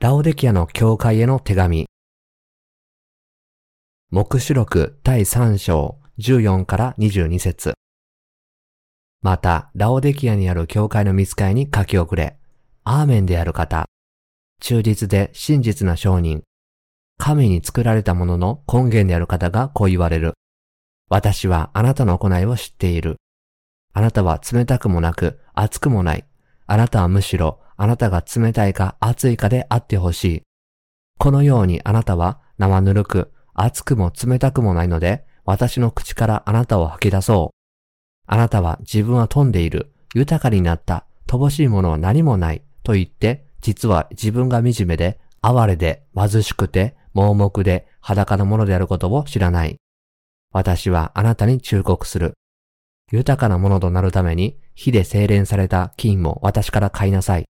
ラオデキアの教会への手紙。目視録第3章14から22節また、ラオデキアにある教会の見つかいに書き遅れ、アーメンである方、忠実で真実な商人、神に作られたものの根源である方がこう言われる。私はあなたの行いを知っている。あなたは冷たくもなく熱くもない。あなたはむしろあなたが冷たいか熱いかであってほしい。このようにあなたは生ぬるく熱くも冷たくもないので私の口からあなたを吐き出そう。あなたは自分は飛んでいる、豊かになった、乏しいものは何もないと言って実は自分が惨めで哀れで貧しくて盲目で裸のものであることを知らない。私はあなたに忠告する。豊かなものとなるために火で精錬された金を私から買いなさい。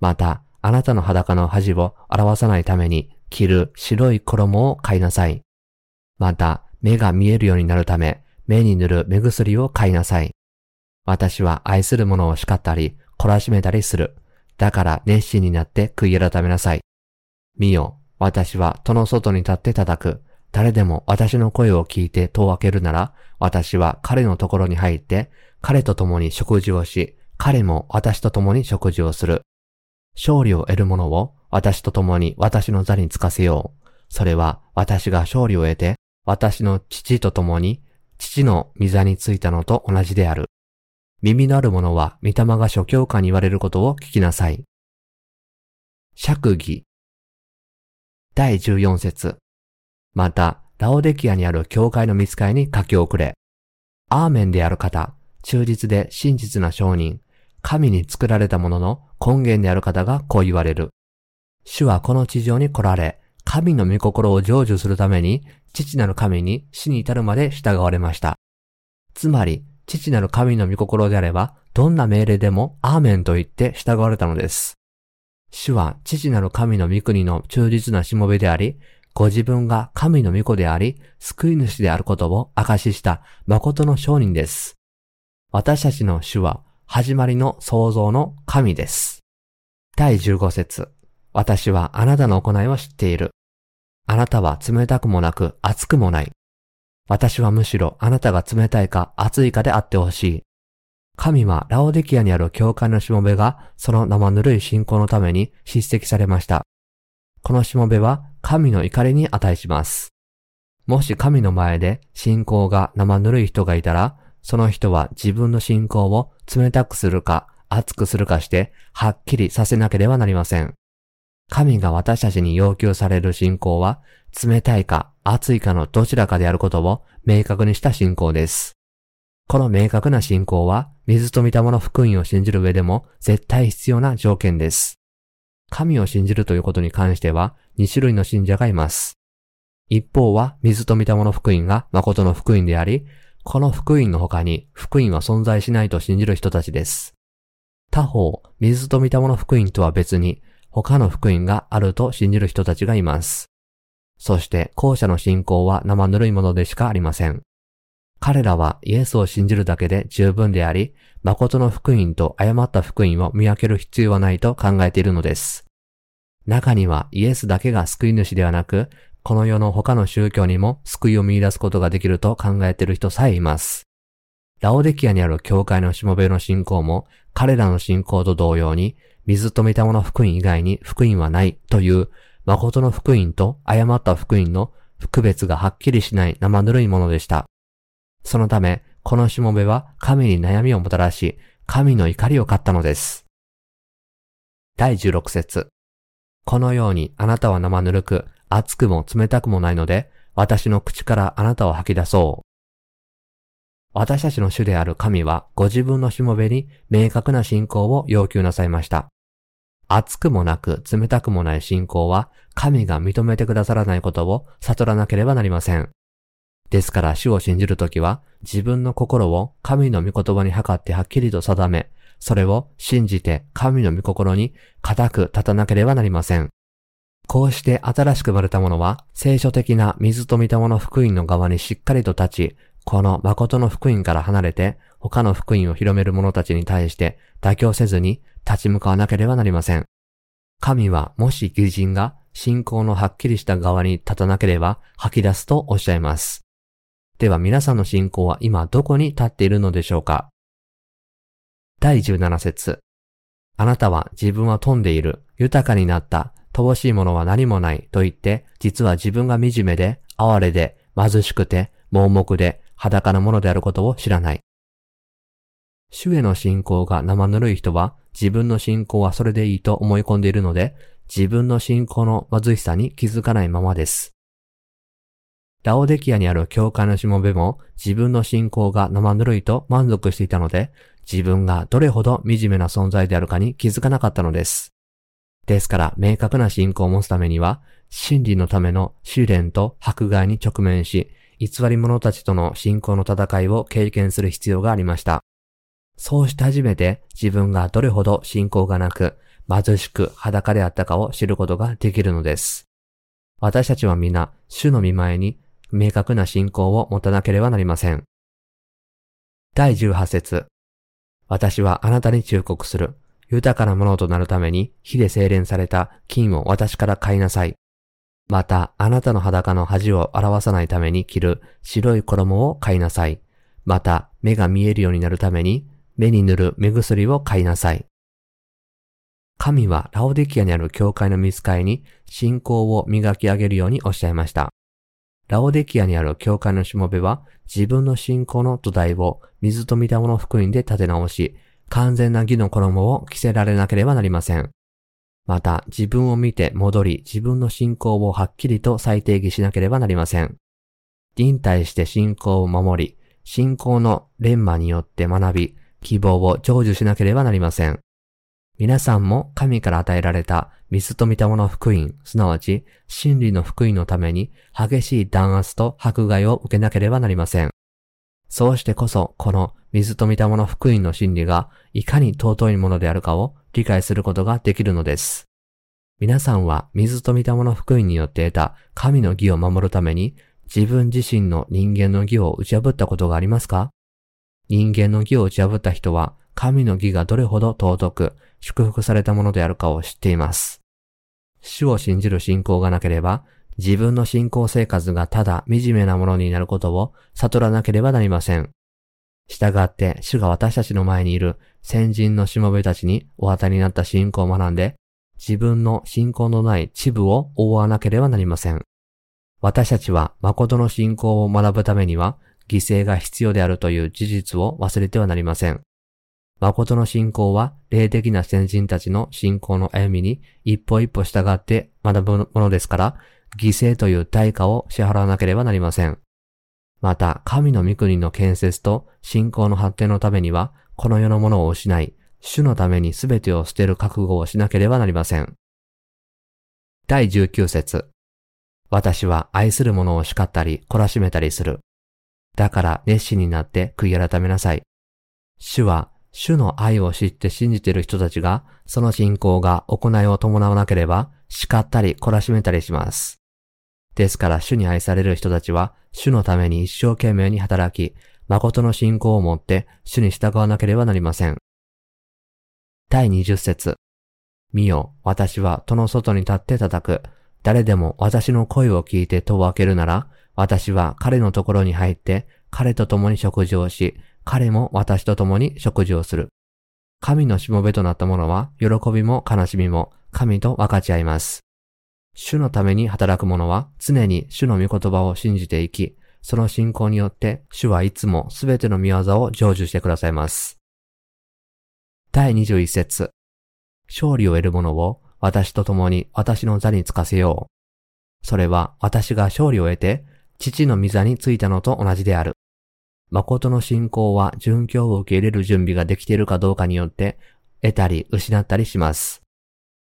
また、あなたの裸の恥を表さないために着る白い衣を買いなさい。また、目が見えるようになるため、目に塗る目薬を買いなさい。私は愛する者を叱ったり、懲らしめたりする。だから熱心になって悔い改めなさい。見よ、私は戸の外に立って叩く。誰でも私の声を聞いて戸を開けるなら、私は彼のところに入って、彼と共に食事をし、彼も私と共に食事をする。勝利を得る者を私と共に私の座につかせよう。それは私が勝利を得て、私の父と共に父の御座についたのと同じである。耳のある者は御霊が諸教科に言われることを聞きなさい。釈義第14節また、ラオデキアにある教会の見つかいに書き遅れ。アーメンである方、忠実で真実な商人、神に作られたものの根源である方がこう言われる。主はこの地上に来られ、神の御心を成就するために、父なる神に死に至るまで従われました。つまり、父なる神の御心であれば、どんな命令でもアーメンと言って従われたのです。主は父なる神の御国の忠実なしもべであり、ご自分が神の御子であり、救い主であることを証しした誠の証人です。私たちの主は始まりの創造の神です。第15節私はあなたの行いを知っている。あなたは冷たくもなく熱くもない。私はむしろあなたが冷たいか熱いかであってほしい。神はラオデキアにある教会のしもべがその生ぬるい信仰のために叱責されました。このしもべは神の怒りに値します。もし神の前で信仰が生ぬるい人がいたら、その人は自分の信仰を冷たくするか熱くするかして、はっきりさせなければなりません。神が私たちに要求される信仰は、冷たいか熱いかのどちらかであることを明確にした信仰です。この明確な信仰は、水と御霊の福音を信じる上でも絶対必要な条件です。神を信じるということに関しては、2種類の信者がいます。一方は、水と御霊の福音が誠の福音であり、この福音の他に福音は存在しないと信じる人たちです。他方、水と御霊の福音とは別に、他の福音があると信じる人たちがいます。そして、後者の信仰は生ぬるいものでしかありません。彼らはイエスを信じるだけで十分であり、誠の福音と誤った福音を見分ける必要はないと考えているのです。中にはイエスだけが救い主ではなく、この世の他の宗教にも救いを見出すことができると考えている人さえいます。ラオデキアにある教会のしもべの信仰も、彼らの信仰と同様に、水と見たもの福音以外に福音はないという、誠の福音と誤った福音の区別がはっきりしない生ぬるいものでした。そのため、このしもべは神に悩みをもたらし、神の怒りを買ったのです。第16節このようにあなたは生ぬるく、熱くも冷たくもないので、私の口からあなたを吐き出そう。私たちの主である神はご自分のしもべに明確な信仰を要求なさいました。熱くもなく冷たくもない信仰は神が認めてくださらないことを悟らなければなりません。ですから主を信じるときは自分の心を神の御言葉に測ってはっきりと定め、それを信じて神の御心に固く立たなければなりません。こうして新しく生まれた者は聖書的な水と御霊の福音の側にしっかりと立ち、この誠の福音から離れて他の福音を広める者たちに対して妥協せずに立ち向かわなければなりません。神はもし義人が信仰のはっきりした側に立たなければ吐き出すとおっしゃいます。では皆さんの信仰は今どこに立っているのでしょうか？第17節。あなたは自分は富んでいる、豊かになった、乏しいものは何もない。と言って、実は自分が惨めで、哀れで、貧しくて、盲目で、裸のものであることを知らない。主への信仰が生ぬるい人は、自分の信仰はそれでいいと思い込んでいるので、自分の信仰の貧しさに気づかないままです。ラオデキアにある教会のしもべも自分の信仰が生ぬるいと満足していたので、自分がどれほど惨めな存在であるかに気づかなかったのです。ですから、明確な信仰を持つためには、真理のための試練と迫害に直面し、偽り者たちとの信仰の戦いを経験する必要がありました。そうして初めて自分がどれほど信仰がなく、貧しく裸であったかを知ることができるのです。私たちは皆、主の見前に明確な信仰を持たなければなりません。第18節私はあなたに忠告する。豊かなものとなるために火で精錬された金を私から買いなさい。また、あなたの裸の恥を表さないために着る白い衣を買いなさい。また、目が見えるようになるために目に塗る目薬を買いなさい。神はラオデキアにある教会の見つかいに信仰を磨き上げるようにおっしゃいました。ラオデキアにある教会のしもべは自分の信仰の土台を水と御霊の福音で立て直し、完全な義の衣を着せられなければなりません。また、自分を見て戻り、自分の信仰をはっきりと再定義しなければなりません。忍耐して信仰を守り、信仰の錬磨によって学び、希望を成就しなければなりません。皆さんも神から与えられた水と御霊の福音、すなわち真理の福音のために激しい弾圧と迫害を受けなければなりません。そうしてこそ、この水と御霊の福音の真理がいかに尊いものであるかを理解することができるのです。皆さんは水と御霊の福音によって得た神の義を守るために自分自身の人間の義を打ち破ったことがありますか？人間の義を打ち破った人は神の義がどれほど尊く祝福されたものであるかを知っています。主を信じる信仰がなければ、自分の信仰生活がただ惨めなものになることを悟らなければなりません。従って、主が私たちの前にいる先人のしもべたちにお当たりになった信仰を学んで、自分の信仰のない地部を覆わなければなりません。私たちは誠の信仰を学ぶためには、犠牲が必要であるという事実を忘れてはなりません。誠の信仰は霊的な先人たちの信仰の歩みに一歩一歩従って学ぶものですから、犠牲という対価を支払わなければなりません。また、神の御国の建設と信仰の発展のためには、この世のものを失い、主のために全てを捨てる覚悟をしなければなりません。第19節私は愛する者を叱ったり、懲らしめたりする。だから熱心になって悔い改めなさい。主は主の愛を知って信じている人たちが、その信仰が行いを伴わなければ、叱ったり懲らしめたりします。ですから主に愛される人たちは、主のために一生懸命に働き、誠の信仰を持って主に従わなければなりません。第20節見よ、私は戸の外に立って叩く。誰でも私の声を聞いて戸を開けるなら、私は彼のところに入って、彼と共に食事をし、彼も私と共に食事をする。神のしもべとなった者は、喜びも悲しみも神と分かち合います。主のために働く者は、常に主の御言葉を信じていき、その信仰によって、主はいつもすべての見業を成就してくださいます。第21節勝利を得る者を私と共に私の座につかせよう。それは私が勝利を得て、父の御座についたのと同じである。誠の信仰は殉教を受け入れる準備ができているかどうかによって、得たり失ったりします。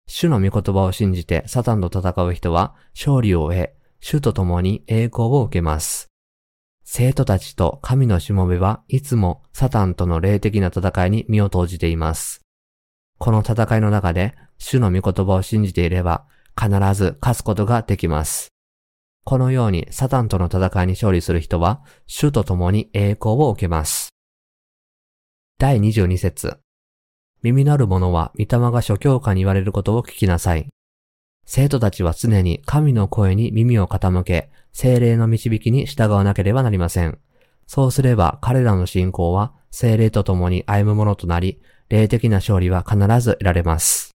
主の御言葉を信じてサタンと戦う人は勝利を得、主と共に栄光を受けます。生徒たちと神のしもべはいつもサタンとの霊的な戦いに身を投じています。この戦いの中で主の御言葉を信じていれば必ず勝つことができます。このようにサタンとの戦いに勝利する人は、主と共に栄光を受けます。第22節耳のある者は御霊が諸教科に言われることを聞きなさい。生徒たちは常に神の声に耳を傾け、精霊の導きに従わなければなりません。そうすれば彼らの信仰は精霊と共に歩むものとなり、霊的な勝利は必ず得られます。